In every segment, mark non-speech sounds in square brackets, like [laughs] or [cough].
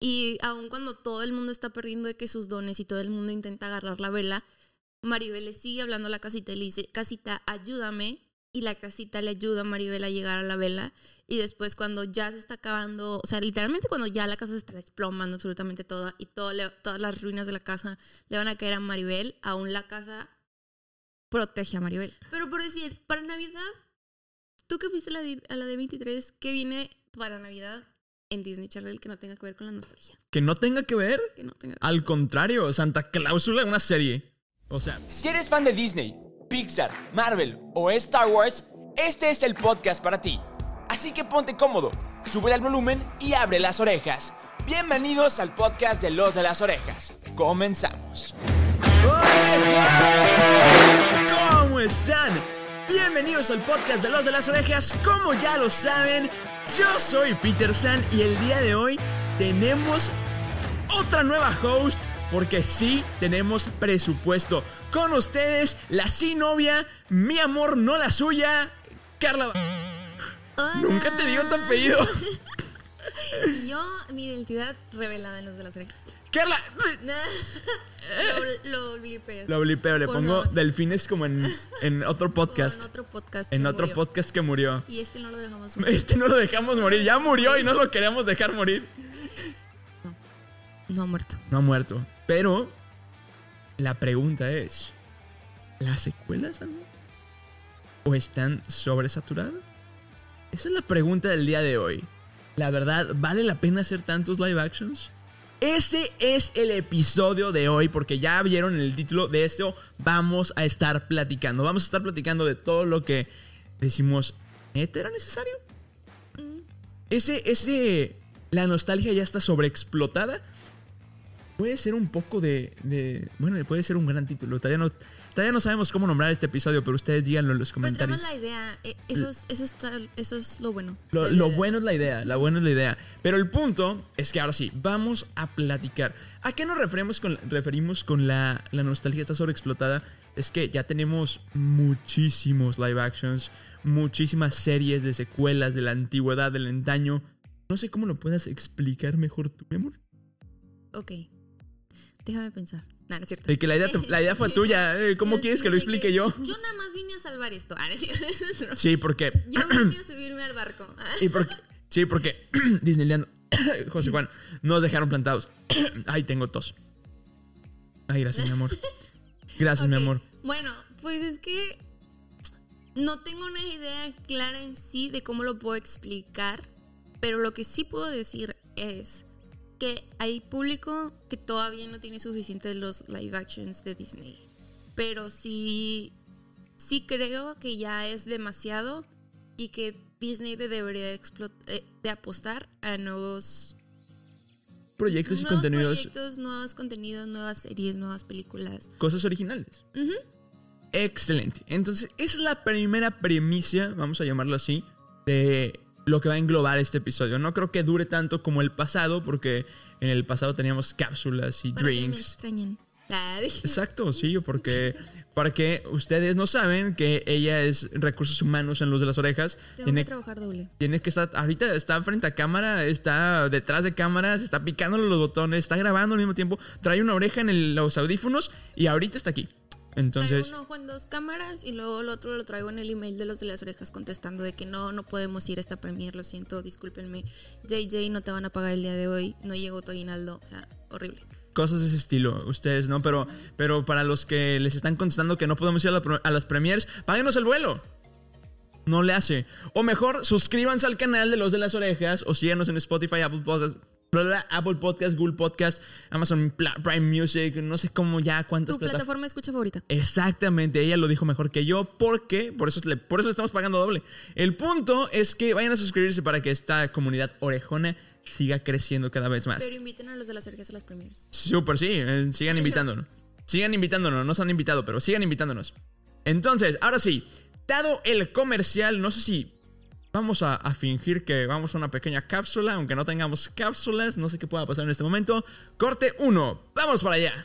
Y aun cuando todo el mundo está perdiendo de que sus dones y todo el mundo intenta agarrar la vela, Maribel le sigue hablando a la casita y le dice, casita, ayúdame. Y la casita le ayuda a Maribel a llegar a la vela. Y después cuando ya se está acabando, o sea, literalmente cuando ya la casa se está desplomando absolutamente toda y todas las ruinas de la casa le van a caer a Maribel, aún la casa protege a Maribel. Pero por decir, para Navidad, tú que fuiste a la, di- a la de 23, ¿qué viene para Navidad en Disney Channel que no tenga que ver con la nostalgia? Que no tenga que ver. Que no tenga Al contrario, Santa Cláusula, una serie. O sea, Si eres fan de Disney, Pixar, Marvel o Star Wars, este es el podcast para ti. Así que ponte cómodo, sube el volumen y abre las orejas. Bienvenidos al podcast de Los de las Orejas. Comenzamos. ¿Cómo están? Bienvenidos al podcast de Los de las Orejas. Como ya lo saben, yo soy Peter San y el día de hoy tenemos otra nueva host. Porque sí, tenemos presupuesto. Con ustedes, la sí novia, mi amor, no la suya, Carla. Hola. Nunca te digo tu apellido. [laughs] Yo, mi identidad revelada en los de las orejas. Carla. lo, lo blipeas. Lo blipeo, le Por pongo favor. delfines como en, en otro podcast. En otro podcast. En que otro murió. podcast que murió. Y este no lo dejamos. Este no lo dejamos morir. Ya murió y no lo queremos dejar morir. No ha muerto. No ha muerto. Pero la pregunta es: ¿las secuelas algo? ¿O están sobresaturadas? Esa es la pregunta del día de hoy. La verdad, ¿vale la pena hacer tantos live actions? Este es el episodio de hoy porque ya vieron en el título de esto vamos a estar platicando. Vamos a estar platicando de todo lo que decimos, ¿neta era necesario? Ese, ese, la nostalgia ya está sobreexplotada. Puede ser un poco de, de- bueno, puede ser un gran título. Todavía no, todavía no sabemos cómo nombrar este episodio, pero ustedes díganlo en los Pero comentarios. tenemos la idea. eh, Eso es, eso, está, eso es lo bueno. Lo, bueno es la idea, la buena es la idea. Pero el punto es que ahora sí, vamos a platicar. ¿A qué nos referimos con, referimos con la, la nostalgia está sobreexplotada? Es que ya tenemos muchísimos live actions, muchísimas series de secuelas de la antigüedad, del antaño. No sé cómo lo puedas explicar mejor tú, mi amor. Ok. Déjame pensar. No, no es cierto. De que la idea, te- la idea fue [laughs] tuya. eh, ¿Cómo Yo quieres que lo explique yo? Yo nada más vine a salvar esto. Ah, no. [laughs] Sí, porque... Yo vine a subirme al barco. [laughs] Ah. Y porque, sí, porque [clears throat] Disneyland, [coughs] José Juan, nos dejaron plantados. [clears throat] Ay, tengo tos. Ay, gracias, mi amor. Gracias, mi amor. Bueno, pues es que no tengo una idea clara en sí de cómo lo puedo explicar, pero lo que sí puedo decir es que hay público que todavía no tiene suficiente de los live actions de Disney. Pero sí, sí creo que ya es demasiado y que Disney debería eh, de apostar a nuevos, Proyectos y nuevos contenidos, proyectos, nuevos contenidos, nuevas series, nuevas películas. cosas originales. Excelente. Entonces, esa es la primera premisa, vamos a llamarlo así, de lo que va a englobar este episodio. No creo que dure tanto como el pasado, porque en el pasado teníamos cápsulas y Para que me drinks. extrañen. Exacto, sí, [laughs] porque para que ustedes no saben que ella es recursos humanos en Luz de las Orejas, Tengo tiene, que trabajar doble. tiene que estar, ahorita está frente a cámara, está detrás de cámaras, está picándole los botones, está grabando al mismo tiempo, trae una oreja en el- los audífonos y ahorita está aquí. Entonces, traigo un ojo en dos cámaras y luego el otro lo traigo en el email de los de las orejas contestando de que no, no podemos ir a esta premier, lo siento, discúlpenme. JJ, no te van a pagar el día de hoy, no llegó tu aguinaldo, o sea, horrible. cosas de ese estilo, ustedes, ¿no? Pero, pero para los que les están contestando que no podemos ir a, la pro- a las premiers, páguenos el vuelo. No le hace. O mejor, suscríbanse al canal de Los de las Orejas o síganos en Spotify, Apple Podcast, bla, bla, Apple Podcast, Google Podcast, Amazon Prime Music, no sé cómo ya cuántas Tu plataformas. plataforma de escucha favorita. Exactamente, ella lo dijo mejor que yo, porque por eso, le, por eso le estamos pagando doble. El punto es que vayan a suscribirse para que esta comunidad orejona siga creciendo cada vez más. Pero inviten a los de las orejas a las premiers. Súper, sí. eh, sigan [laughs] invitándonos. Sigan invitándonos. No se han invitado, pero sigan invitándonos. Entonces, ahora sí. Dado el comercial, no sé si vamos a, fingir que vamos a una pequeña cápsula, aunque no tengamos cápsulas. No sé qué pueda pasar en este momento. Corte 1. Vamos para allá.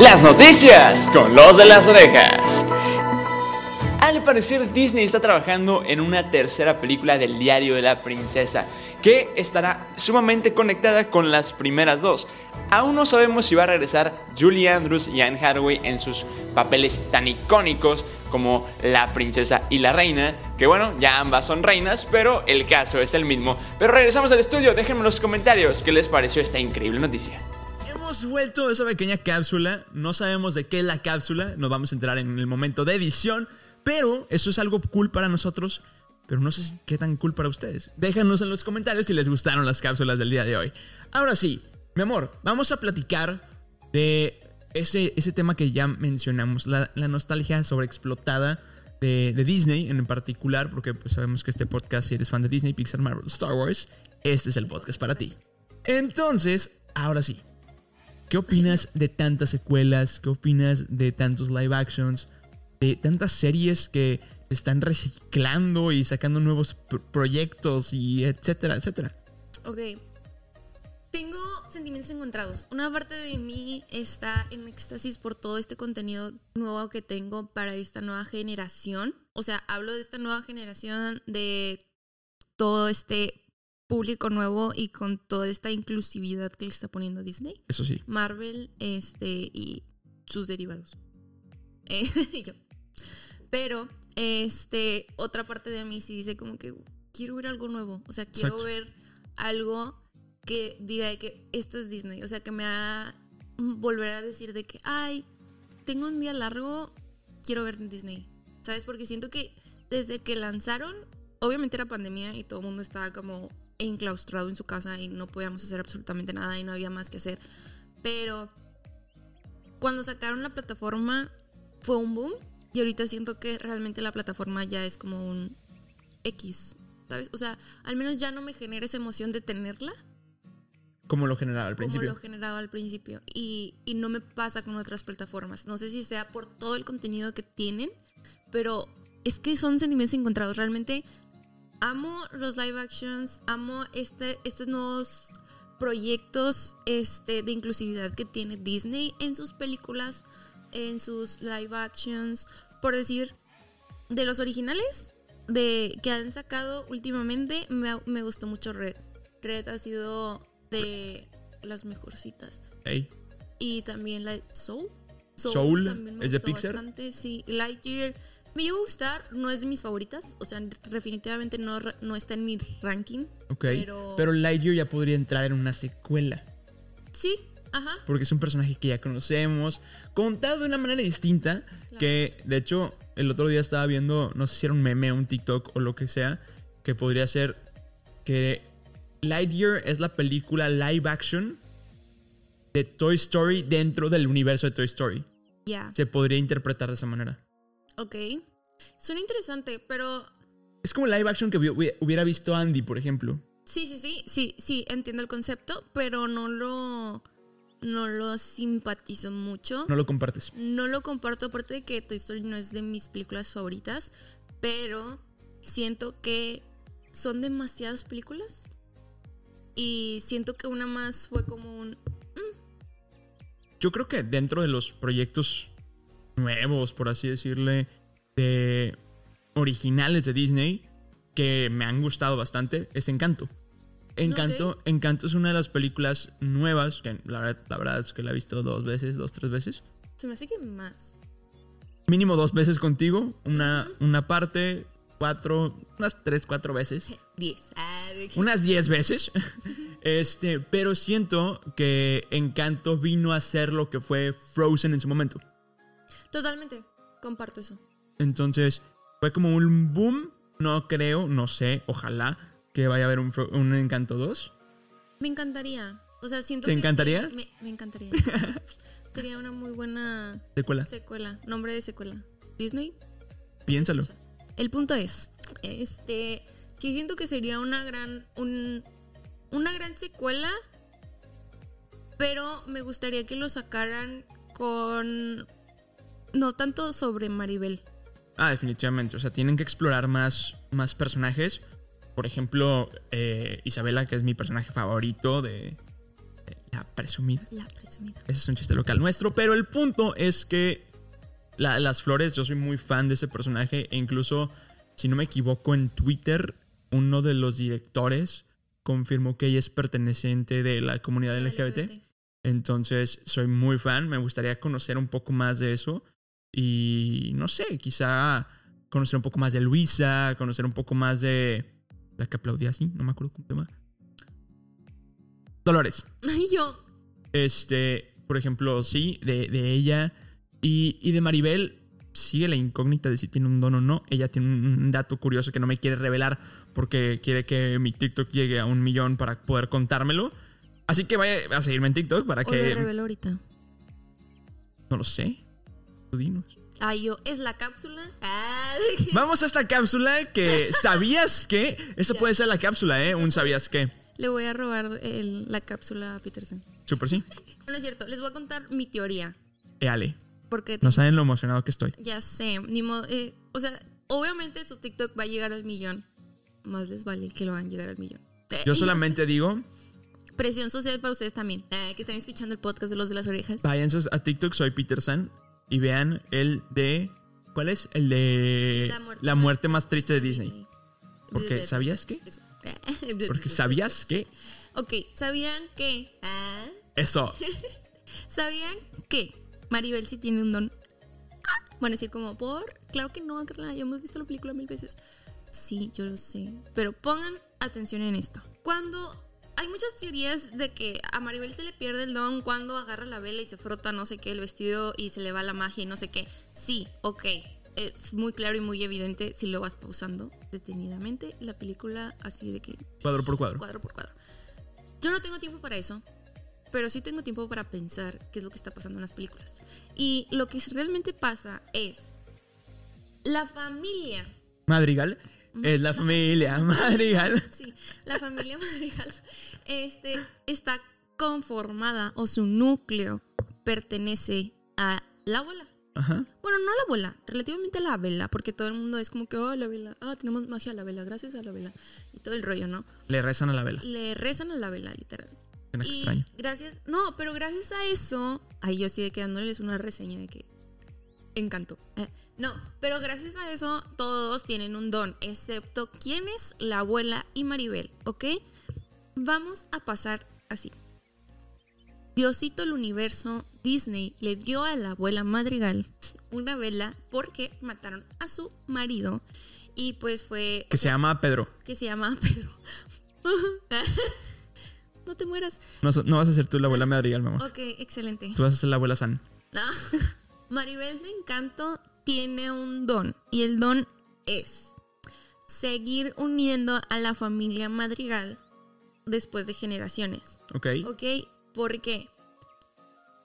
Las noticias con los de las orejas. Al parecer Disney está trabajando en una tercera película del diario de la princesa, que estará sumamente conectada con las primeras dos. Aún no sabemos si va a regresar Julie Andrews y Anne Hathaway en sus papeles tan icónicos como la princesa y la reina, que bueno, ya ambas son reinas, pero el caso es el mismo. Pero regresamos al estudio, déjenme en los comentarios qué les pareció esta increíble noticia. Hemos vuelto de esa pequeña cápsula, no sabemos de qué es la cápsula, nos vamos a entrar en el momento de edición, pero eso es algo cool para nosotros, pero no sé qué tan cool para ustedes. Déjanos en los comentarios si les gustaron las cápsulas del día de hoy. Ahora sí, mi amor, vamos a platicar de ese, ese tema que ya mencionamos, la, nostalgia sobreexplotada de, de, Disney en particular, porque pues, sabemos que este podcast, si eres fan de Disney, Pixar, Marvel, Star Wars, este es el podcast para ti. Entonces, ahora sí, ¿qué opinas de tantas secuelas? ¿Qué opinas de tantos live actions? de tantas series que se están reciclando y sacando nuevos proyectos y etcétera, etcétera. Ok. Tengo sentimientos encontrados. Una parte de mí está en éxtasis por todo este contenido nuevo que tengo para esta nueva generación. O sea, hablo de esta nueva generación, de todo este público nuevo y con toda esta inclusividad que le está poniendo Disney. Eso sí. Marvel este, y sus derivados. Eh, [laughs] yo. Pero, este, otra parte de mí sí dice como que quiero ver algo nuevo. O sea, quiero ver algo que diga que esto es Disney. O sea, que me haga volver a decir de que, ay, tengo un día largo, quiero ver Disney. ¿Sabes? Porque siento que desde que lanzaron, obviamente era pandemia y todo el mundo estaba como enclaustrado en su casa y no podíamos hacer absolutamente nada y no había más que hacer. Pero cuando sacaron la plataforma fue un boom y ahorita siento que realmente la plataforma ya es como un X, ¿sabes? O sea, al menos ya no me genera esa emoción de tenerla. Como lo generaba al principio. Como lo generaba al principio. Y, y no me pasa con otras plataformas. No sé si sea por todo el contenido que tienen, pero es que son sentimientos encontrados. Realmente amo los live actions, amo este, estos nuevos proyectos este, de inclusividad que tiene Disney en sus películas en sus live actions. Por decir, de los originales de que han sacado últimamente, me, gustó mucho Red. Red ha sido de las mejorcitas. Y también la Soul. Soul, es de Pixar. sí. Lightyear me iba a gustar, no es de mis favoritas. O sea, definitivamente no, no está en mi ranking. Ok. Pero... pero Lightyear ya podría entrar en una secuela. Sí, porque es un personaje que ya conocemos, contado de una manera distinta, que de hecho el otro día estaba viendo, no sé si era un meme, un TikTok o lo que sea, que podría ser que Lightyear es la película live action de Toy Story dentro del universo de Toy Story. Ya. Se podría interpretar de esa manera. Ok. Suena interesante, pero... Es como live action que hubiera visto Andy, por ejemplo. Sí, sí, sí, sí, sí, entiendo el concepto, pero no lo no lo simpatizo mucho. No lo compartes. No lo comparto, aparte de que Toy Story no es de mis películas favoritas, pero siento que son demasiadas películas. Y siento que una más fue como un... Mm. Yo creo que dentro de los proyectos nuevos, por así decirle, de originales de Disney, que me han gustado bastante, es Encanto. Encanto, Encanto es una de las películas nuevas, que la verdad, es que la he visto dos veces, dos, tres veces. Se me hace que más. Mínimo dos veces contigo, una, una parte, cuatro, unas tres, cuatro veces. [laughs] Diez. Ah, unas diez veces. [laughs] este, pero siento que Encanto vino a ser lo que fue Frozen en su momento. Totalmente, comparto eso. Entonces, fue como un boom, no creo, no sé, ojalá que vaya a haber un, Encanto 2? Me encantaría. O sea, siento ¿Te encantaría? me, encantaría. [laughs] Sería una muy buena secuela. Secuela. Nombre de secuela. Disney. Piénsalo. El punto es, este, sí siento que sería una gran, una gran secuela, pero me gustaría que lo sacaran con, no tanto sobre Maribel. Ah, definitivamente. O sea, tienen que explorar más, más personajes por ejemplo, eh, Isabela, que es mi personaje favorito de, La Presumida. La Presumida. Ese es un chiste local nuestro, pero el punto es que la- las flores, yo soy muy fan de ese personaje. E incluso, si no me equivoco, en Twitter, uno de los directores confirmó que ella es perteneciente de la comunidad LGBT. Entonces, soy muy fan. Me gustaría conocer un poco más de eso. Y no sé, quizá conocer un poco más de Luisa, conocer un poco más de la que aplaudía así, no me acuerdo cómo se llama. Dolores. [laughs] Ay, yo. Este, por ejemplo, sí, de, de ella. Y, y de Maribel, sigue la incógnita de si tiene un don o no. Ella tiene un dato curioso que no me quiere revelar porque quiere que mi TikTok llegue a un millón para poder contármelo. Así que vaya a seguirme en TikTok para O que... revelo ahorita. No lo sé. Tú dinos. Ay, yo. ¿Es la cápsula? Ah, [laughs] Vamos a esta cápsula que [laughs] sabías que... Eso puede ser la cápsula, ¿eh? Eso Un sabías que. Le voy a robar el- la cápsula a Peterson. Súper sí. [laughs] No es cierto, les voy a contar mi teoría. Éale. Porque No saben lo emocionado que estoy. ya sé, ni modo, eh, o sea, obviamente su TikTok va a llegar al millón. Más les vale que lo van a llegar al millón. Yo solamente digo, Presión social para ustedes también, eh, que están escuchando el podcast de los de las orejas. váyanse a TikTok, soy Peter San, y vean el de... ¿Cuál es? El de... La muerte, más triste de Disney. Porque, ¿sabías qué? [laughs] Porque ¿sabías qué? Ok, ¿sabían que? Ah, Eso. [laughs] ¿Sabían que Maribel sí tiene un don? Ah, Van a decir como, ¿por? Claro que no, Carla, ya hemos visto la película mil veces. Sí, yo lo sé. Pero pongan atención en esto. Cuando hay muchas teorías de que a Maribel se le pierde el don cuando agarra la vela y se frota no sé qué el vestido y se le va la magia y no sé qué. Sí, ok. Es muy claro y muy evidente si lo vas pausando detenidamente la película así de que Cuadro por cuadro. cuadro por cuadro. Yo no tengo tiempo para eso, pero sí tengo tiempo para pensar qué es lo que está pasando en las películas. Y lo que realmente pasa es la familia. Madrigal. Es la familia [laughs] Madrigal. Sí, la familia Madrigal este, está conformada o su núcleo pertenece a la abuela. Ajá. Bueno, no a la abuela, relativamente a la vela, porque todo el mundo es como que, oh, la vela, ah, tenemos magia a la vela, gracias a la vela. Y todo el rollo, ¿no? Le rezan a la vela. Le rezan a la vela, literal. Suena Y extraño. gracias, no, pero gracias a eso, ahí yo sigue quedándoles una reseña de que encantó. Eh, no, pero gracias a eso todos tienen un don, excepto quién es la abuela y Maribel, ¿ok? Vamos a pasar así. Diosito el universo, Disney le dio a la abuela Madrigal una vela porque mataron a su marido y pues fue... Que se llama Pedro. que se llama Pedro. [laughs] [laughs] no te mueras. No, vas a ser tú la abuela Madrigal, mamá. Ok, excelente. Tú vas a ser la abuela San. No. [laughs] Maribel de Encanto tiene un don y el don es seguir uniendo a la familia Madrigal después de generaciones. ¿Ok? ¿Ok? Porque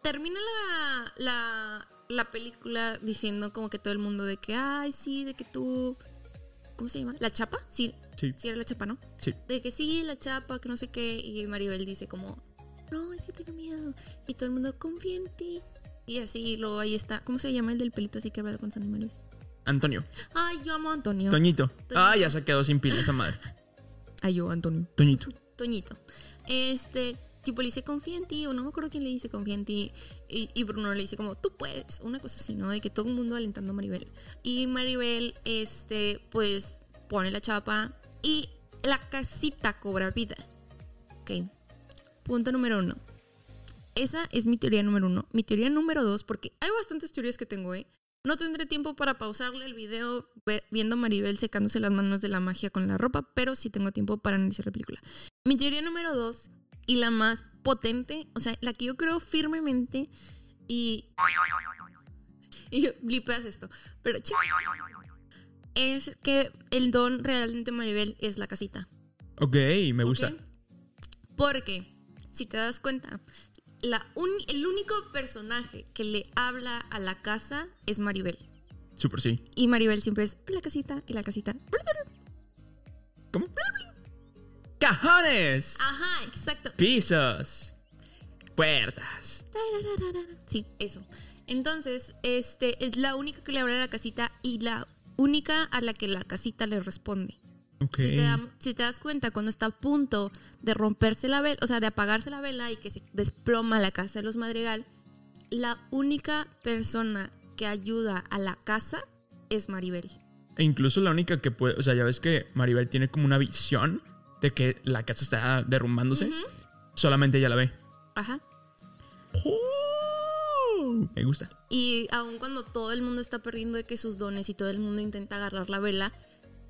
termina la, la, la película diciendo como que todo el mundo de que, ay, sí, de que tú... ¿Cómo se llama? ¿La chapa? Sí, Sí. sí era la chapa, ¿no? Sí. De que sí, la chapa, que no sé qué. Y Maribel dice como, no, es que tengo miedo. Y todo el mundo, confía en ti. Y así, luego ahí está. ¿Cómo se llama el del pelito así que habla con los animales? Antonio. Ay, yo amo a Antonio. Toñito. Toñito. Ah, ya se quedó sin pila esa madre. [laughs] Ay, yo, Antonio. Toñito. Toñito. Este, tipo, le dice, confía en ti. O no me acuerdo quién le dice, confía en ti. Y, y Bruno le dice como, tú puedes. Una cosa así, ¿no? De que todo el mundo alentando a Maribel. Y Maribel, este, pues, pone la chapa. Y la casita cobra vida. Ok. Punto número uno. Esa es mi teoría número uno. Mi teoría número dos, porque hay bastantes teorías que tengo, ¿eh? No tendré tiempo para pausarle el video viendo a Maribel secándose las manos de la magia con la ropa, pero sí tengo tiempo para analizar la película. Mi teoría número dos, y la más potente, o sea, la que yo creo firmemente, y. Y yo, blipeas esto, pero chico, es que el don realmente Maribel es la casita. Ok, me gusta. Porque, si te das cuenta, la un- el único personaje que le habla a la casa es Maribel. Súper sí. Y Maribel siempre es la casita y la casita. ¿Cómo? ¡Cajones! Ajá, exacto. Pisos. Puertas. Sí, eso. Entonces, este es la única que le habla a la casita y la única a la que la casita le responde. Ok. Si, te da- si te das cuenta, cuando está a punto de romperse la vela, o sea, de apagarse la vela y que se desploma la casa de los Madrigal, la única persona que ayuda a la casa es Maribel. E incluso la única que puede, o sea, ya ves que Maribel tiene como una visión de que la casa está derrumbándose. Solamente ella la ve. Ajá. Oh, me gusta. Y aun cuando todo el mundo está perdiendo de que sus dones y todo el mundo intenta agarrar la vela,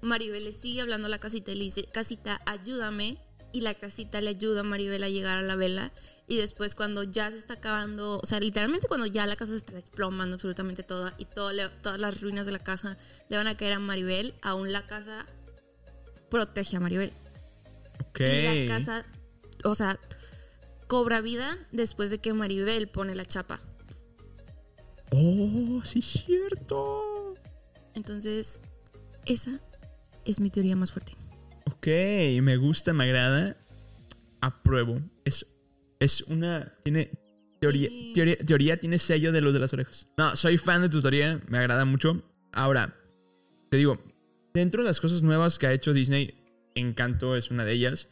Maribel le sigue hablando a la casita y le dice, casita, ayúdame. Y la casita le ayuda a Maribel a llegar a la vela. Y después cuando ya se está acabando, o sea, literalmente cuando ya la casa se está desplomando absolutamente toda y todo le- todas las ruinas de la casa le van a caer a Maribel, aún la casa protege a Maribel. Ok. Y la casa, o sea, cobra vida después de que Maribel pone la chapa. Oh, sí, es cierto. Entonces, esa es mi teoría más fuerte. Ok, me gusta, me agrada. Apruebo. Es, es una. Tiene. Teoría, Sí. teoría, teoría tiene sello de los de las orejas. No, soy fan de tu teoría, me agrada mucho. Ahora, te digo, dentro de las cosas nuevas que ha hecho Disney, Encanto es una de ellas.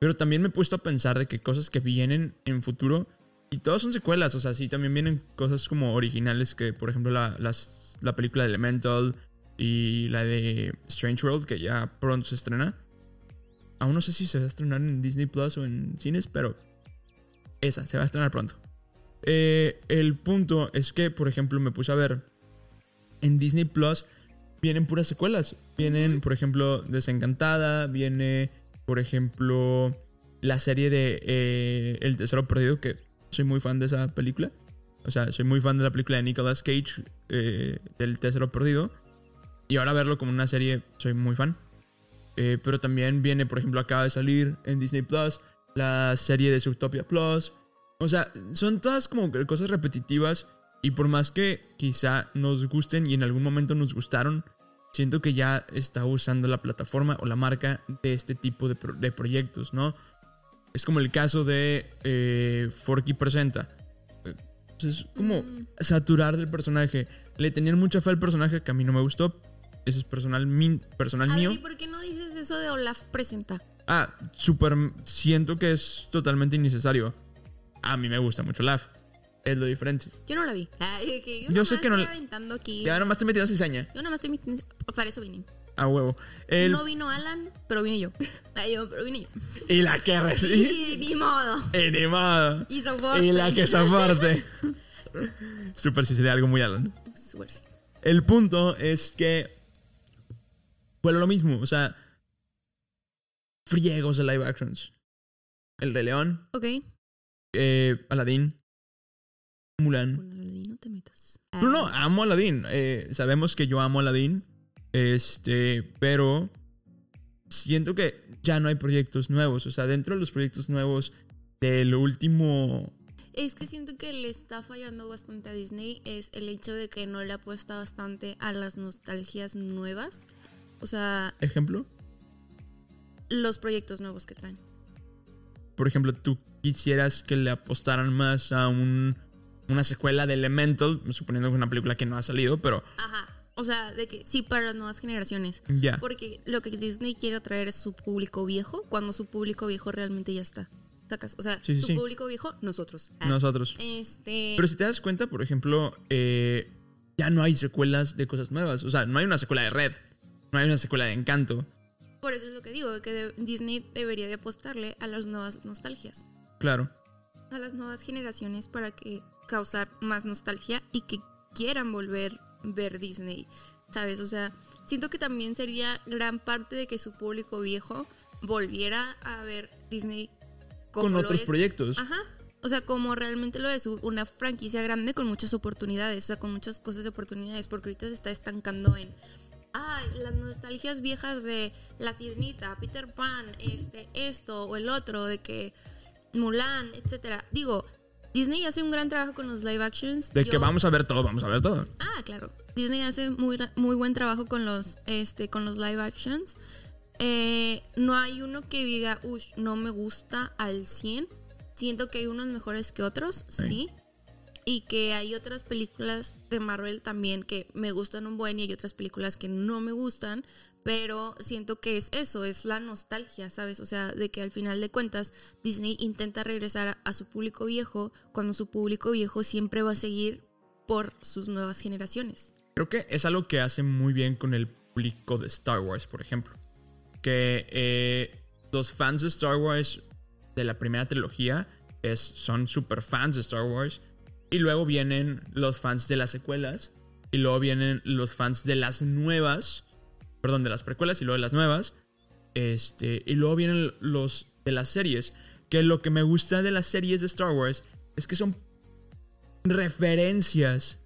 Pero también me he puesto a pensar de que cosas que vienen en futuro. Y todas son secuelas, o sea, sí, también vienen cosas como originales que, por ejemplo, la, la película de Elemental y la de Strange World, que ya pronto se estrena. Aún no sé si se va a estrenar en Disney Plus o en cines, pero esa se va a estrenar pronto. Eh, el punto es que, por ejemplo, me puse a ver en Disney Plus vienen puras secuelas. Vienen, por ejemplo, Desencantada, viene, por ejemplo, la serie de eh, El Tesoro Perdido, que soy muy fan de esa película. O sea, soy muy fan de la película de Nicolas Cage, eh, del Tesoro Perdido. Y ahora verlo como una serie, soy muy fan. Eh, pero también viene, por ejemplo, acaba de salir en Disney Plus la serie de Zootopia Plus. O sea, son todas como cosas repetitivas. Y por más que quizá nos gusten y en algún momento nos gustaron, siento que ya está usando la plataforma o la marca de este tipo de, pro- de proyectos, ¿no? Es como el caso de eh, Forky Presenta. Eh, Es como Mm. saturar del personaje. Le tenían mucha fe al personaje que a mí no me gustó. Ese es personal, min- personal A mío. ver, ¿y por qué no dices eso de Olaf presenta? Ah, súper. Siento que es totalmente innecesario. A mí me gusta mucho Laugh. Es lo diferente. Yo no la vi. [laughs] Ay, que yo Yo sé nomás que no aventando aquí. Ya nomás te metieron cizaña. Yo nada más estoy metiendo- Para eso vine. A huevo. El- No vino Alan, pero vine yo. Ay, yo, pero vine yo. Y la que recibe. Y ni modo. Y soporte. Y la que soporte. Súper [laughs] si sería algo muy Alan. Súper sí. El punto es que. Fue lo mismo. O sea. Friegos de live actions. El Rey León. Ok. Eh, Aladdin. Mulan. Con Aladín no te metas. No, no, amo a Aladdin. Eh, sabemos que yo amo a Aladdin. Este, pero siento que ya no hay proyectos nuevos. O sea, dentro de los proyectos nuevos del último. Es que siento que le está fallando bastante a Disney es el hecho de que no le apuesta bastante a las nostalgias nuevas. O sea, Ejemplo. los proyectos nuevos que traen. Por ejemplo, tú quisieras que le apostaran más a un, una secuela de Elemental, suponiendo que es una película que no ha salido, pero Ajá. O sea, de que sí para las nuevas generaciones. ya. Porque lo que Disney quiere atraer es su público viejo, cuando su público viejo realmente ya está. ¿Sacas? O sea, Sí, sí, su sí. público viejo, nosotros. Ah. Nosotros. Este. Pero si te das cuenta, por ejemplo, eh, ya no hay secuelas de cosas nuevas. O sea, no hay una secuela de Red. No hay una secuela de Encanto. Por eso es lo que digo, de que de- Disney debería de apostarle a las nuevas nostalgias. Claro. A las nuevas generaciones para que causar más nostalgia y que quieran volver ver Disney. ¿Sabes? O sea, siento que también sería gran parte de que su público viejo volviera a ver Disney como Con otros es. proyectos. Ajá. O sea, como realmente lo es una franquicia grande con muchas oportunidades, o sea, con muchas cosas de oportunidades, porque ahorita se está estancando en, ay, las nostalgias viejas de La Sirenita, Peter Pan, este, esto o el otro, de que Mulan, etcétera. Digo, Disney hace un gran trabajo con los live actions. De que vamos a ver todo, vamos a ver todo. Ah, claro. Disney hace muy, muy buen trabajo con los, este, con los live actions. Eh, no hay uno que diga, uff, no me gusta al 100. Siento que hay unos mejores que otros, sí. Y que hay otras películas de Marvel también que me gustan un buen y hay otras películas que no me gustan. Pero siento que es eso, es la nostalgia, ¿sabes? O sea, de que al final de cuentas Disney intenta regresar a, su público viejo cuando su público viejo siempre va a seguir por sus nuevas generaciones. Creo que es algo que hace muy bien con el público de Star Wars, por ejemplo. Que eh, los fans de Star Wars de la primera trilogía es, son super fans de Star Wars. Y luego vienen los fans de las secuelas. Y luego vienen los fans de las nuevas. Perdón, de las precuelas y luego de las nuevas. Este, y luego vienen los de las series. Que lo que me gusta de las series de Star Wars es que son referencias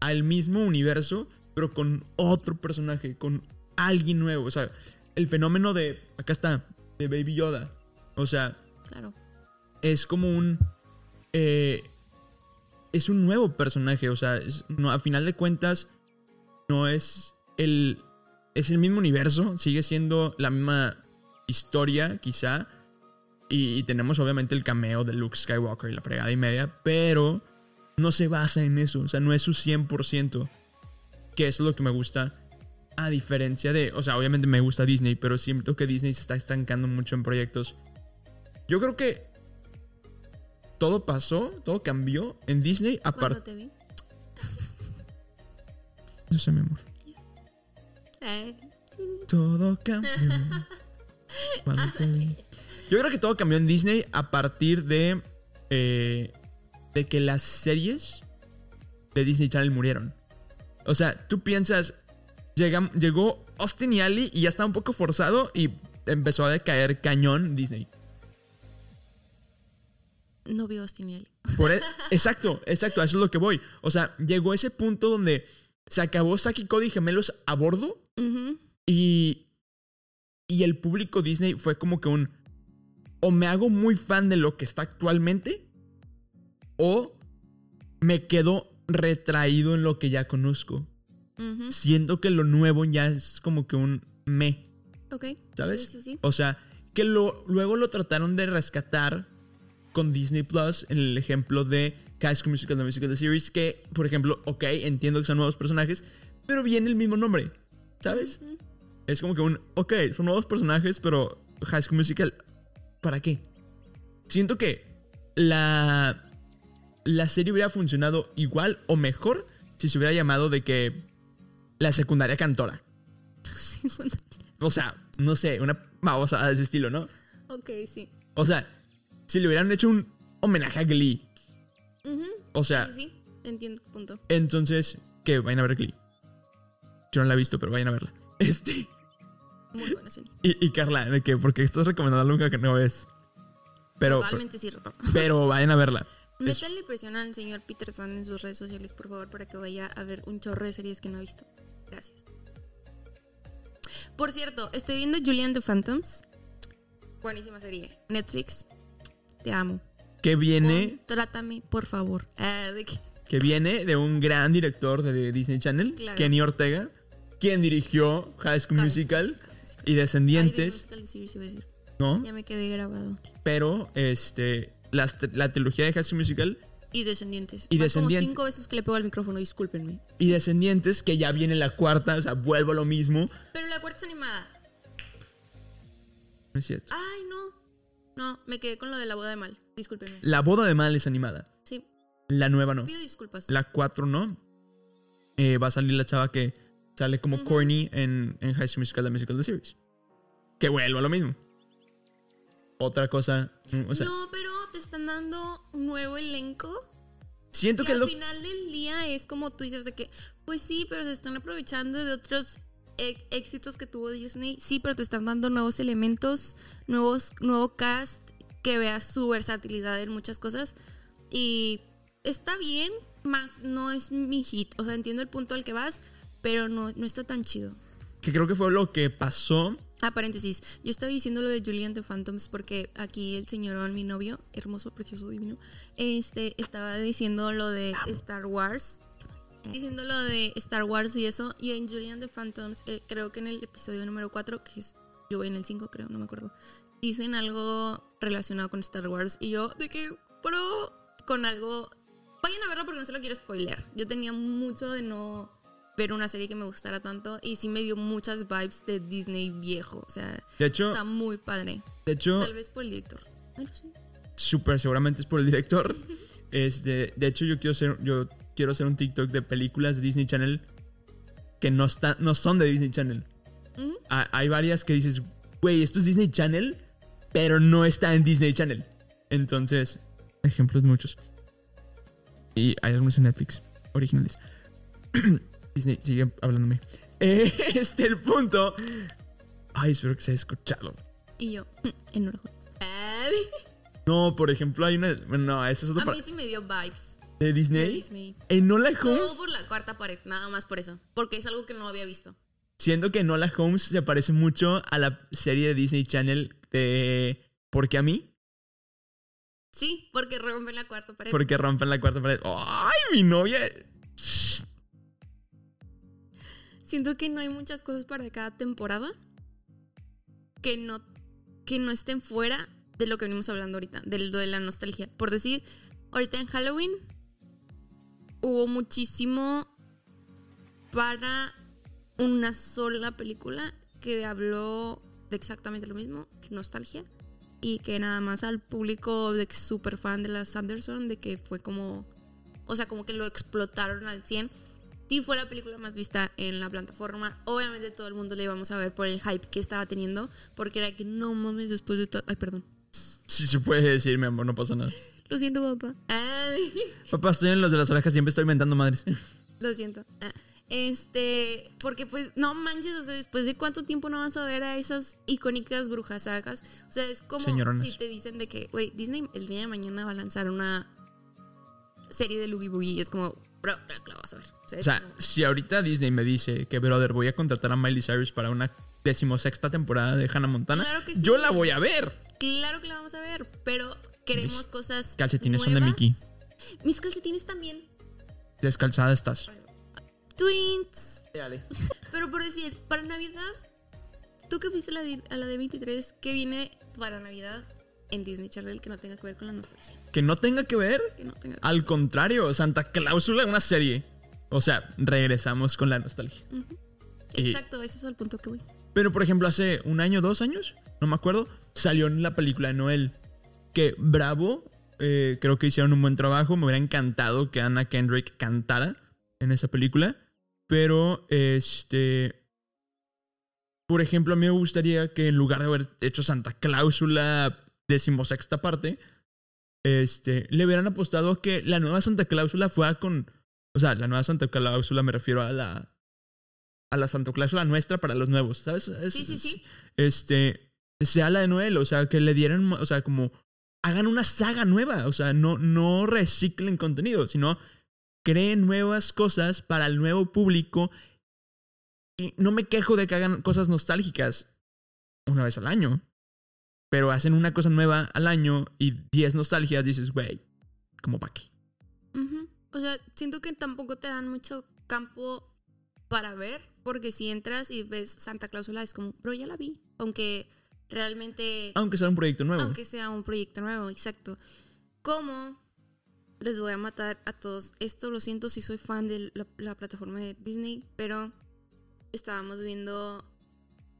al mismo universo, pero con otro personaje, con alguien nuevo. O sea, el fenómeno de. Acá está, de Baby Yoda. O sea, Claro. es como un. eh, es un nuevo personaje. O sea, es- no, a final de cuentas, no es el. Es el mismo universo. Sigue siendo la misma historia, quizá. Y, y tenemos obviamente el cameo de Luke Skywalker y la fregada y media. Pero no se basa en eso. O sea, no es su 100%. Que es lo que me gusta. A diferencia de. O sea, obviamente me gusta Disney. Pero siento que Disney se está estancando mucho en proyectos. Yo creo que. Todo pasó, todo cambió en Disney ¿Cuándo aparte. te vi? [laughs] No sé, mi amor. Eh, Todo cambió. cuando te vi. Yo creo que todo cambió en Disney a partir de. eh, de que las series de Disney Channel murieron. O sea, tú piensas. llegam- llegó Austin y Ali y ya estaba un poco forzado y empezó a decaer cañón Disney. no vi Austin y Ali. Por e- [laughs] exacto, exacto, a eso es lo que voy. O sea, llegó ese punto donde se acabó Saki Cody gemelos a bordo y. Y el público Disney fue como que un. O me hago muy fan de lo que está actualmente. O me quedo retraído en lo que ya conozco. Siento que lo nuevo ya es como que un me. Ok. ¿Sabes? Sí, sí, sí. O sea, que lo, luego lo trataron de rescatar con Disney Plus en el ejemplo de High School Musical, The Musical, The Series, que, por ejemplo, ok, entiendo que son nuevos personajes, pero viene el mismo nombre, ¿sabes? Es como que un, ok, son nuevos personajes, pero High School Musical, ¿para qué? Siento que la, la serie hubiera funcionado igual o mejor si se hubiera llamado de que la secundaria cantora. [laughs] O sea, no sé, una babosada de ese estilo, ¿no? ok, sí. O sea, si le hubieran hecho un homenaje a Glee. O sea, Sí, sí, entiendo, punto. entonces, que vayan a ver Glee. Yo no la he visto, pero vayan a verla. [laughs] Este. Muy buena serie. Y, y Carla, ¿de qué? Porque estás recomendando algo que no ves. Pero, Totalmente sí, retorno. [laughs] pero vayan a verla. Métanle presión al señor Peterson en sus redes sociales, por favor, para que vaya a ver un chorro de series que no ha visto. Gracias. Por cierto, estoy viendo Julian the Phantoms. Buenísima serie. Netflix. Te amo. Que viene, Trátame, por favor. Ah, que viene de un gran director de Disney Channel, Claro. Kenny Ortega, quien dirigió High School High Musical y Descendientes, musical series iba a decir. ¿no? Ya me quedé grabado. Pero, este, las- la trilogía de High School Musical Y Descendientes. Y Descendientes. como cinco veces que le pego al micrófono, discúlpenme. y Descendientes, que ya viene la cuarta, o sea, vuelvo a lo mismo. Pero la cuarta es animada. No es cierto. Ay, no. No, me quedé con lo de la boda de mal. Discúlpenme. La boda de Mal es animada. Sí, La nueva no. pido disculpas. La 4 no. Eh, va a salir la chava que sale como corny en, en High School Musical, The Musical, The Series. Que vuelvo a lo mismo. Otra cosa. mm, O sea, no, pero te están dando un nuevo elenco. siento Y que al lo. final del día es como tú dices de que, pues sí, pero se están aprovechando de otros e- éxitos que tuvo Disney. Sí, pero te están dando nuevos elementos, nuevos, nuevo cast, que veas su versatilidad en muchas cosas. Y está bien, más no es mi hit. O sea, entiendo el punto al que vas, pero no, no está tan chido. Que creo que fue lo que pasó. Ah, paréntesis. Yo estaba diciendo lo de Julian the Phantoms porque aquí el señorón, mi novio, hermoso, precioso, divino, este, estaba diciendo lo de Star Wars. Diciendo lo de Star Wars y eso. Y en Julian the Phantoms, eh, creo que en el episodio número 4, que es yo voy en el 5, creo, no me acuerdo. Dicen algo relacionado con Star Wars. Y yo, de que, pero con algo. Vayan a verlo porque no se lo quiero spoiler. Yo tenía mucho de no ver una serie que me gustara tanto. Y sí me dio muchas vibes de Disney viejo. O sea, De hecho, está muy padre. de hecho, Tal vez por el director. Súper seguramente es por el director. [laughs] Este, de hecho, yo quiero ser. Yo quiero hacer un TikTok de películas de Disney Channel que no, están, no son de Disney Channel. Ha- hay varias que dices, güey, esto es Disney Channel, pero no está en Disney Channel. Entonces, ejemplos muchos. Y hay algunos en Netflix, originales. [clears throat] Disney, sigue hablándome. Eh, [laughs] este el punto. Ay, espero que se haya escuchado. Y yo, [laughs] en. Ay, No, por ejemplo, hay una. bueno, No, esa es otra A mí sí me dio vibes ¿De de Disney? Disney. Enola Todo Holmes. por la cuarta pared, nada más por eso. Porque es algo que no había visto. Siendo que Enola Holmes se parece mucho a la serie de Disney Channel de. Porque a mí. Sí, porque rompen la cuarta pared. Porque rompen la cuarta pared. ¡Ay, mi novia! Siento que no hay muchas cosas para cada temporada que no, que no estén fuera de lo que venimos hablando ahorita, de de la nostalgia. Por decir, ahorita en Halloween hubo muchísimo para una sola película que habló de exactamente lo mismo, nostalgia. Y que nada más al público de súper fan de las Sanderson, de que fue como, o sea, como que lo explotaron al 100 sí fue la película más vista en la plataforma. Obviamente todo el mundo le íbamos a ver por el hype que estaba teniendo, porque era que no mames después de todo. Ay, perdón. Sí, se puede decir, mi amor, no pasa nada. Lo siento, papá. Ay, Papá, estoy en los de las orejas, siempre estoy inventando madres. lo siento. Ah, Este, porque pues no manches, o sea, después de cuánto tiempo no vas a ver a esas icónicas brujas sagas. O sea, es como si te dicen de que, güey, Disney el día de mañana va a lanzar una serie de Loogie Boogie y es como, bro, la vas a ver. O sea, O es sea, como- si ahorita Disney me dice que, brother, voy a contratar a Miley Cyrus para una decimosexta temporada de Hannah Montana, Claro que sí. yo la voy a ver. Claro que la vamos a ver, pero queremos Mis cosas. calcetines son de nuevas. Mickey. Mis calcetines también. Descalzada estás. Twins. [laughs] Pero por decir, para Navidad, tú que fuiste a la, de, a la de 23, ¿qué viene para Navidad en Disney Channel que no tenga que ver con la nostalgia? Que no tenga que ver. Que no tenga Al contrario, Santa Cláusula, una serie. O sea, regresamos con la nostalgia. y- Exacto, eso es el punto que voy. Pero, por ejemplo, hace un año, dos años, no me acuerdo, salió en la película de Noel. Que bravo, eh, creo que hicieron un buen trabajo. Me hubiera encantado que Anna Kendrick cantara en esa película. Pero, este. Por ejemplo, a mí me gustaría que en lugar de haber hecho Santa Cláusula decimosexta parte, este, le hubieran apostado a que la nueva Santa Cláusula fuera con. O sea, la nueva Santa Cláusula me refiero a la. A la Santa Cláusula nuestra para los nuevos, ¿sabes? Es- Sí, sí, sí. Este. Sea la de Noel, o sea, que le dieran. O sea, como. Hagan una saga nueva, o sea, no, no reciclen contenido, sino creen nuevas cosas para el nuevo público. Y no me quejo de que hagan cosas nostálgicas una vez al año. Pero hacen una cosa nueva al año y 10 nostalgias, dices, güey, como pa' qué. O sea, siento que tampoco te dan mucho campo para ver, porque si entras y ves Santa Cláusula es como, bro, ya la vi. Aunque realmente, Aunque sea un proyecto nuevo. aunque sea un proyecto nuevo, exacto. ¿Cómo les voy a matar a todos? Esto lo siento si soy fan de la, la plataforma de Disney, pero estábamos viendo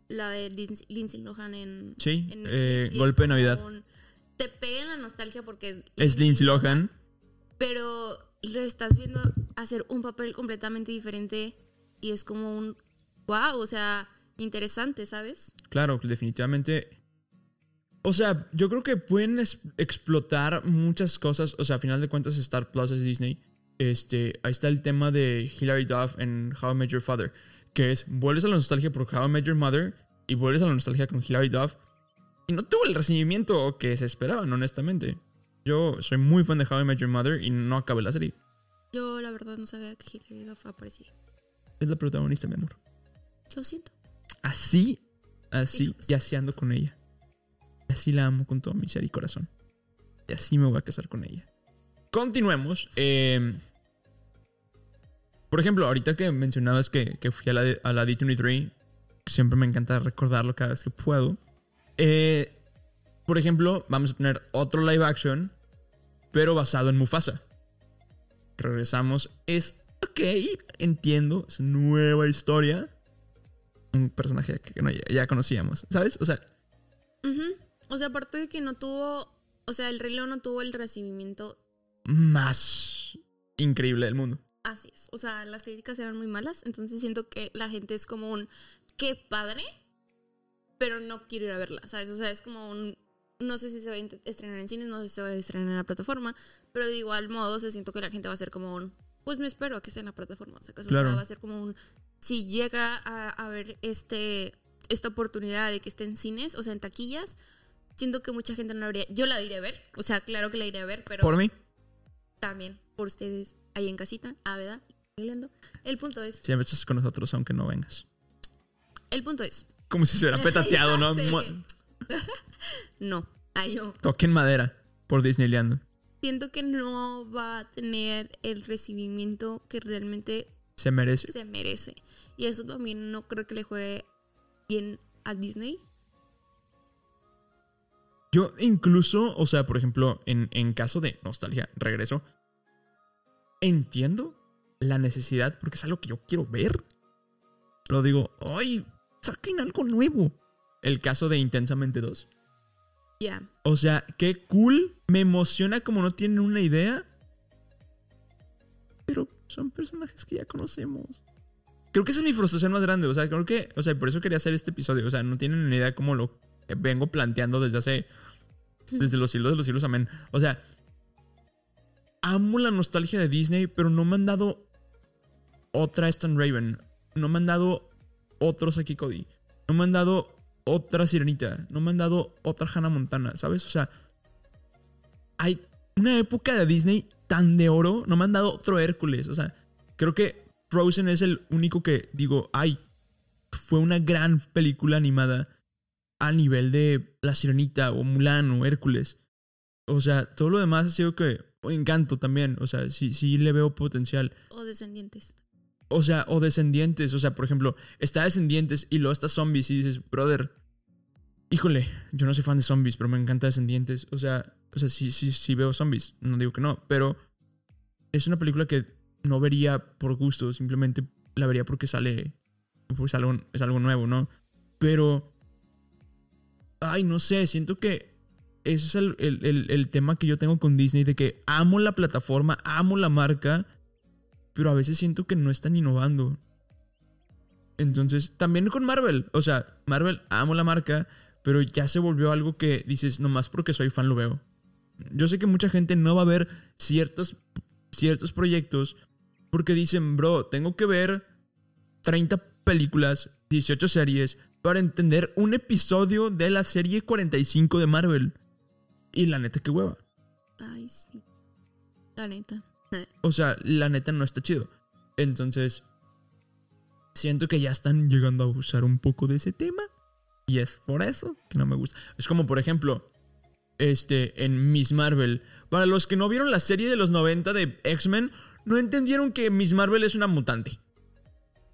la de Lindsay, Lindsay Lohan en, Sí, en eh, Netflix Golpe de Navidad. un- te pega en la nostalgia porque es, Es Lindsay Lohan. pero lo estás viendo hacer un papel completamente diferente y es como un wow, o sea, interesante, ¿sabes? Claro, definitivamente. O sea, yo creo que pueden explotar muchas cosas. O sea, a final de cuentas, Star Plus es Disney. Este, ahí está el tema de Hilary Duff en How I Met Your Father. Que es, vuelves a la nostalgia por How I Met Your Mother y vuelves a la nostalgia con Hilary Duff. Y no tuvo el recibimiento que se esperaban, honestamente. Yo soy muy fan de How I Met Your Mother y no acabé la serie. Yo la verdad no sabía que Hilary Duff aparecía. Es la protagonista, mi amor. Lo siento. Así, así, y así ando con ella. Y así la amo con todo mi ser y corazón. Y así me voy a casar con ella. Continuemos. eh, por ejemplo, ahorita que mencionabas que, que fui a la, a la D23, siempre me encanta recordarlo cada vez que puedo. Eh, por ejemplo, vamos a tener otro live action, pero basado en Mufasa. Regresamos. Es ok, entiendo, es nueva historia un personaje que ya, conocíamos, ¿sabes? O sea. O sea, aparte de que no tuvo, o sea, el Rey León no tuvo el recibimiento más increíble del mundo. Así es. O sea, las críticas eran muy malas. Entonces siento que la gente es como un qué padre, pero no quiero ir a verla. ¿Sabes? O sea, es como un. No sé si se va a estrenar en cines, no sé si se va a estrenar en la plataforma, pero de igual modo se siento que la gente va a ser como un. Pues me espero a que esté en la plataforma. O sea, que o Claro. va a ser como un. Si llega a, a ver este, esta oportunidad de que esté en cines, o sea, en taquillas, siento que mucha gente no la habría. Yo la iré a ver. O sea, claro que la iré a ver, pero Por mí, también por ustedes ahí en casita. Ah, ¿verdad? El punto es. siempre estás con nosotros aunque no vengas. El punto es. Como si se hubiera [laughs] petateado, ¿no? [laughs] No. Ay, yo Toquen madera por Disneyland. siento que no va a tener el recibimiento que realmente Se merece. se merece. Y eso también no creo que le juegue bien a Disney. Yo incluso, o sea, por ejemplo, en, en caso de nostalgia, regreso, entiendo la necesidad porque es algo que yo quiero ver. Lo digo, ¡ay! Saquen algo nuevo. El caso de Intensamente 2. Ya. O sea, qué cool. Me emociona como no tienen una idea. Pero son personajes que ya conocemos. Creo que esa es mi frustración más grande. O sea, creo que. O sea, por eso quería hacer este episodio. O sea, no tienen ni idea cómo lo vengo planteando desde hace. Desde los siglos de los siglos, amén. O sea. Amo la nostalgia de Disney, pero no me han dado otra Stan Raven. No me han dado otro Saki Cody. No me han dado otra Sirenita. No me han dado otra Hannah Montana, ¿sabes? O sea, hay una época de Disney tan de oro. No me han dado otro Hércules. O sea, creo que Frozen es el único que digo, ay, fue una gran película animada a nivel de La Sirenita o Mulan o Hércules. O sea, todo lo demás ha sido que Encanto también. O sea, sí, sí le veo potencial. O descendientes. O sea, o Descendientes. O sea, por ejemplo, está Descendientes y luego está Zombies y dices, brother, híjole, yo no soy fan de zombies, pero me encanta Descendientes. O sea, o sea sí, sí, sí veo zombies. No digo que no, pero es una película que no vería por gusto. Simplemente la vería porque sale, pues algo, es algo nuevo, ¿no? Pero, ay, no sé, siento que ese es el, el- el- tema que yo tengo con Disney, de que amo la plataforma, amo la marca, pero a veces siento que no están innovando. Entonces, también con Marvel, o sea, Marvel, amo la marca, pero ya se volvió algo que dices, nomás porque soy fan lo veo. Yo sé que mucha gente no va a ver ciertos, ciertos proyectos porque dicen, bro, tengo que ver 30 películas, 18 series para entender un episodio de la serie 45 de Marvel. Y la neta, qué hueva. Ay, sí. La neta. [laughs] O sea, la neta no está chido. Entonces, siento que ya están llegando a usar un poco de ese tema. Y es por eso que no me gusta. Es como, por ejemplo, este, en Miss Marvel. Para los que no vieron la serie de los 90 de X-Men, no entendieron que Miss Marvel es una mutante.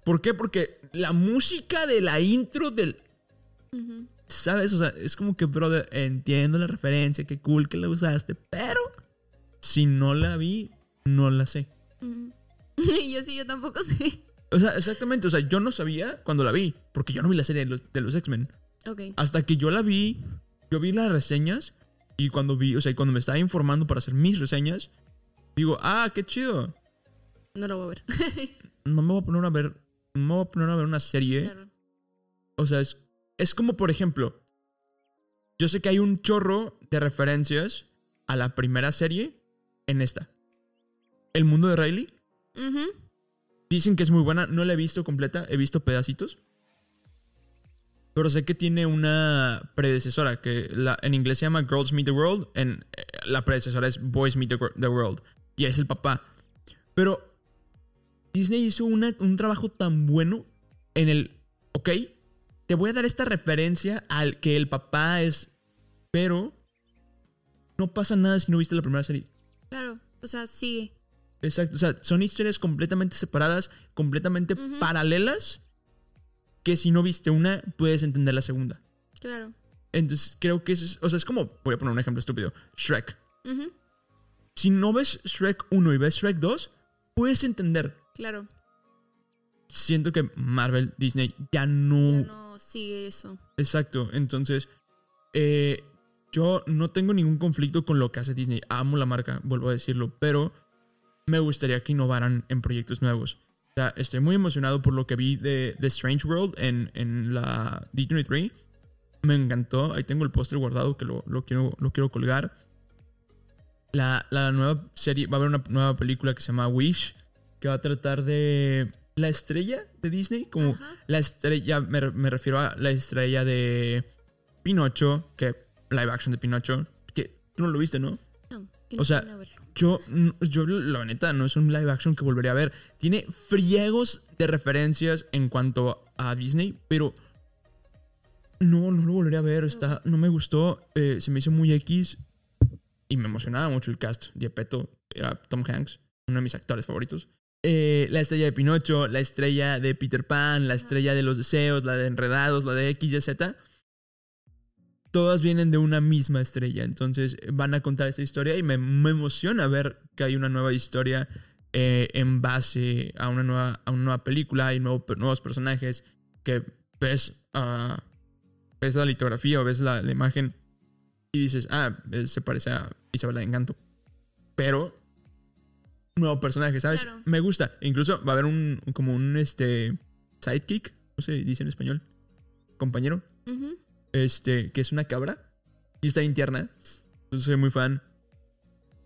¿Por qué? Porque la música de la intro del... ¿Sabes? O sea, es como que, brother, entiendo la referencia, qué cool que la usaste, pero si no la vi, no la sé. Ujú. Y [laughs] yo sí, yo tampoco sé. O sea, exactamente, o sea, yo no sabía cuando la vi, porque yo no vi la serie de los, X-Men. Ok. Hasta que yo la vi, yo vi las reseñas y cuando vi, o sea, cuando me estaba informando para hacer mis reseñas, digo, ah, qué chido. No lo voy a ver. [laughs] No me voy a poner a ver, no voy a poner a ver una serie. Claro. O sea, es, es como, por ejemplo, yo sé que hay un chorro de referencias a la primera serie en esta. El mundo de Riley. Dicen que es muy buena, no la he visto completa, he visto pedacitos. Pero sé que tiene una predecesora que la- en inglés se llama Girls Meet the World, en eh, la predecesora es Boys Meet the, the World y es el papá. Pero Disney hizo una- un trabajo tan bueno en el, ok, te voy a dar esta referencia al que el papá es, pero no pasa nada si no viste la primera serie. Claro. O sea, sigue. Exacto, o sea, son historias completamente separadas, completamente paralelas, que si no viste una, puedes entender la segunda. Claro. Entonces, creo que eso es, o sea, es como, voy a poner un ejemplo estúpido, Shrek. Si no ves Shrek 1 y ves Shrek 2, puedes entender. Claro. Siento que Marvel, Disney, ya no... Ya no sigue eso. Exacto, entonces, eh, yo no tengo ningún conflicto con lo que hace Disney. Amo la marca, vuelvo a decirlo, pero me gustaría que innovaran en proyectos nuevos. O sea, estoy muy emocionado por lo que vi de, de Strange World en, en la D23. Me encantó. Ahí tengo el póster guardado que lo, lo quiero, lo quiero colgar. La, la nueva serie, va a haber una nueva película que se llama Wish, que va a tratar de la estrella de Disney, como Ajá. la estrella, me, me refiero a la estrella de Pinocho, que live action de Pinocho, que tú no lo viste, ¿no? No, O sea. Yo, yo, la neta, no es un live action que volvería a ver. Tiene friegos de referencias en cuanto a Disney, pero no, no lo volvería a ver. Está, no me gustó, eh, se me hizo muy X y me emocionaba mucho el cast. Diepeto era Tom Hanks, uno de mis actores favoritos. Eh, la estrella de Pinocho, la estrella de Peter Pan, la estrella de los deseos, la de Enredados, la de X, Y, Z. Todas vienen de una misma estrella. Entonces van a contar esta historia y me, emociona ver que hay una nueva historia eh, en base a una nueva, a una nueva película. Hay nuevo- nuevos personajes que ves, ah, ves la litografía o ves la, imagen y dices, ah, eh, se parece a Isabela de Encanto. Pero nuevo personaje, ¿sabes? Claro. Me gusta. Incluso va a haber un como un este sidekick, no sé, dice en español, compañero, este, que es una cabra y está bien tierna. Entonces soy muy fan.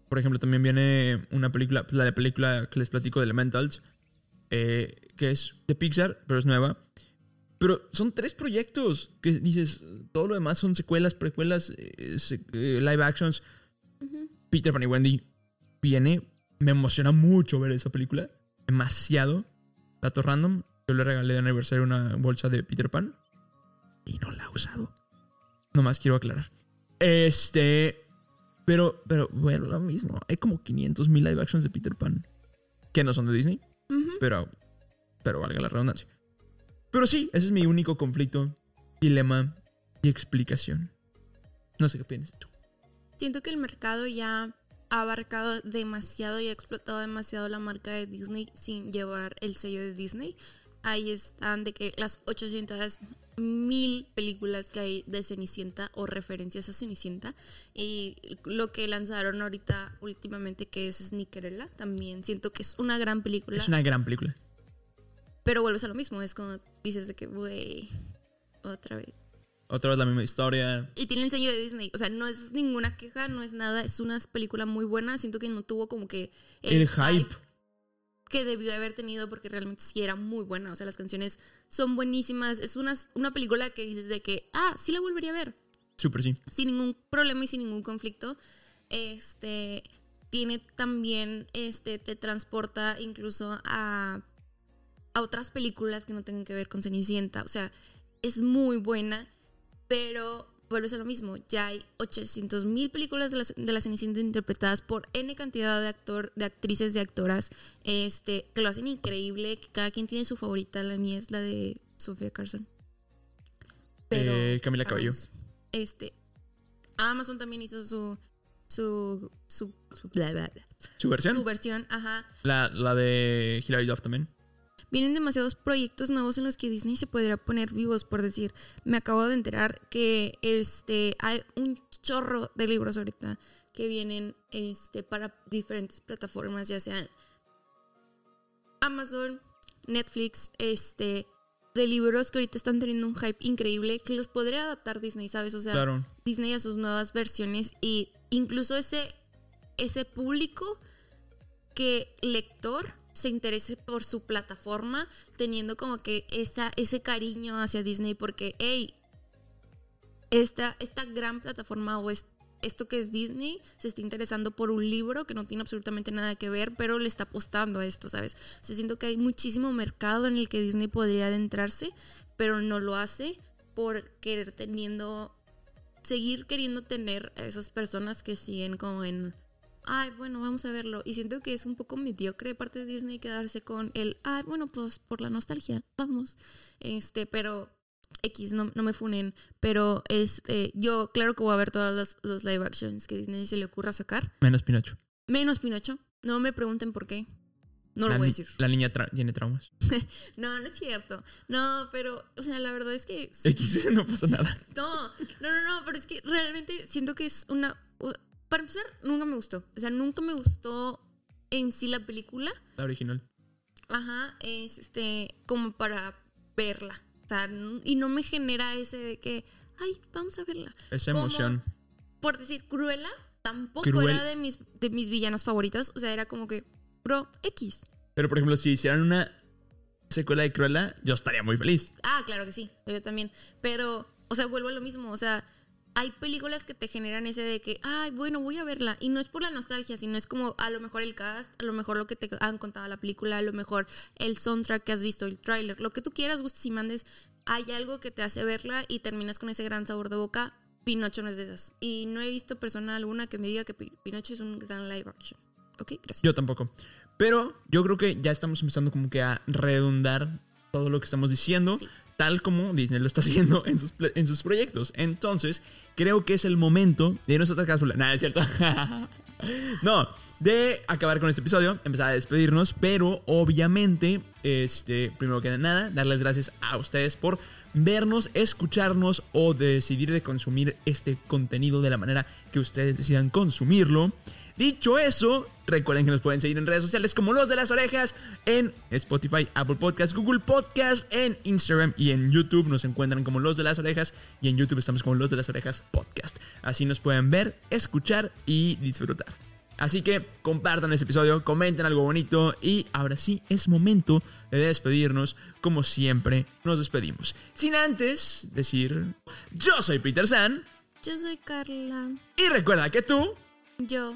Por ejemplo, también viene una película, pues, la de película que les platico de Elementals, eh, que es de Pixar, pero es nueva. Pero son tres proyectos que dices, todo lo demás son secuelas, precuelas, eh, eh, live actions. Peter Pan y Wendy viene. Me emociona mucho ver esa película. Demasiado. Dato random. Yo le regalé de aniversario una bolsa de Peter Pan. Y no la he usado. Nomás quiero aclarar. Este. Pero, pero, bueno, lo mismo. Hay como 500 mil live actions de Peter Pan. Que no son de Disney. Ujú. Pero, pero valga la redundancia. Pero sí, ese es mi único conflicto, dilema y explicación. No sé qué piensas tú. Siento que el mercado ya ha abarcado demasiado y ha explotado demasiado la marca de Disney sin llevar el sello de Disney. Ahí están de que las 800 mil películas que hay de Cenicienta o referencias a Cenicienta y lo que lanzaron ahorita últimamente que es Snickerella también siento que es una gran película Es una gran película. pero vuelves a lo mismo es como dices de que güey otra vez Otra vez la misma historia. y tiene el sello de Disney. O sea, no es ninguna queja, no es nada. Es una película muy buena. Siento que no tuvo como que El hype. que debió haber tenido porque realmente sí era muy buena. O sea, las canciones son buenísimas. Es una, una película que dices de que, ah, sí la volvería a ver. Súper sí. Sin ningún problema y sin ningún conflicto. Este tiene también, este, te transporta incluso a, a otras películas que no tengan que ver con Cenicienta. O sea, es muy buena, pero vuelves a lo mismo. Ya hay 800 mil películas de la, de la Cenicienta interpretadas por N cantidad de actor, de actrices, de actoras, este, que lo hacen increíble, que cada quien tiene su favorita. La mía es la de Sofía Carson. Eh, Camila Cabello. vamos, Este, Amazon también hizo su su su, su, bla, bla, bla. Su versión. Su versión, ajá. La, la de Hilary Duff también. Vienen demasiados proyectos nuevos en los que Disney se podría poner vivos, por decir. Me acabo de enterar que este hay un chorro de libros ahorita que vienen este para diferentes plataformas, ya sea Amazon, Netflix, este de libros que ahorita están teniendo un hype increíble que los podría adaptar Disney, ¿sabes? O sea, Claro. Disney a sus nuevas versiones y incluso ese, ese público que lector se interese por su plataforma teniendo como que esa, ese cariño hacia Disney porque, hey, esta, esta gran plataforma o es- esto que es Disney se está interesando por un libro que no tiene absolutamente nada que ver, pero le está apostando a esto, ¿sabes? O sea, siento que hay muchísimo mercado en el que Disney podría adentrarse, pero no lo hace por querer teniendo seguir queriendo tener a esas personas que siguen como en, ay, bueno, vamos a verlo. Y siento que es un poco mediocre de parte de Disney quedarse con el, ay, bueno, pues por la nostalgia, vamos. Este, pero X, no, no me funen. Pero este, yo, claro que voy a ver todos los, los live actions que Disney se le ocurra sacar. Menos Pinocho. Menos Pinocho. No me pregunten por qué. No la lo voy a decir. La niña tra- tiene traumas. [laughs] No, no es cierto. No, pero, o sea, la verdad es que. X, [laughs] no pasa nada. [laughs] No, no, no, no, pero es que realmente siento que es una... Para empezar, nunca me gustó. O sea, nunca me gustó en sí la película. La original. Ajá, es este, como para verla. O sea, y no me genera ese de que, ay, vamos a verla. Esa Como- emoción. Por decir, Cruella tampoco Cruel- era de mis, de mis villanas favoritas. O sea, era como que, pro X. Pero por ejemplo, si hicieran una secuela de Cruella, yo estaría muy feliz. Ah, claro que sí, yo también. Pero, o sea, vuelvo a lo mismo. O sea, hay películas que te generan ese de que, ay, bueno, voy a verla. Y no es por la nostalgia, sino es como a lo mejor el cast, a lo mejor lo que te han contado la película, a lo mejor el soundtrack que has visto, el tráiler, lo que tú quieras, gustes y mandes. Hay algo que te hace verla y terminas con ese gran sabor de boca. Pinocho no es de esas. Y no he visto persona alguna que me diga que Pi- Pinocho es un gran live action. Ok, gracias. Yo tampoco. Pero yo creo que ya estamos empezando como que a redundar todo lo que estamos diciendo, Sí. Tal como Disney lo está [laughs] haciendo en sus, en sus proyectos. Entonces, creo que es el momento de sacar cápsula. Nada, es cierto. [laughs] no, de acabar con este episodio, empezar a despedirnos, pero obviamente, este, primero que nada, darles gracias a ustedes por vernos, escucharnos o decidir de consumir este contenido de la manera que ustedes decidan consumirlo. Dicho eso, recuerden que nos pueden seguir en redes sociales como Los de las Orejas, en Spotify, Apple Podcast, Google Podcast, en Instagram y en YouTube nos encuentran como Los de las Orejas y en YouTube estamos como Los de las Orejas Podcast. Así nos pueden ver, escuchar y disfrutar. Así que compartan este episodio, comenten algo bonito y ahora sí es momento de despedirnos como siempre nos despedimos. Sin antes decir, yo soy Peter San Yo soy Carla. y recuerda que tú Yo.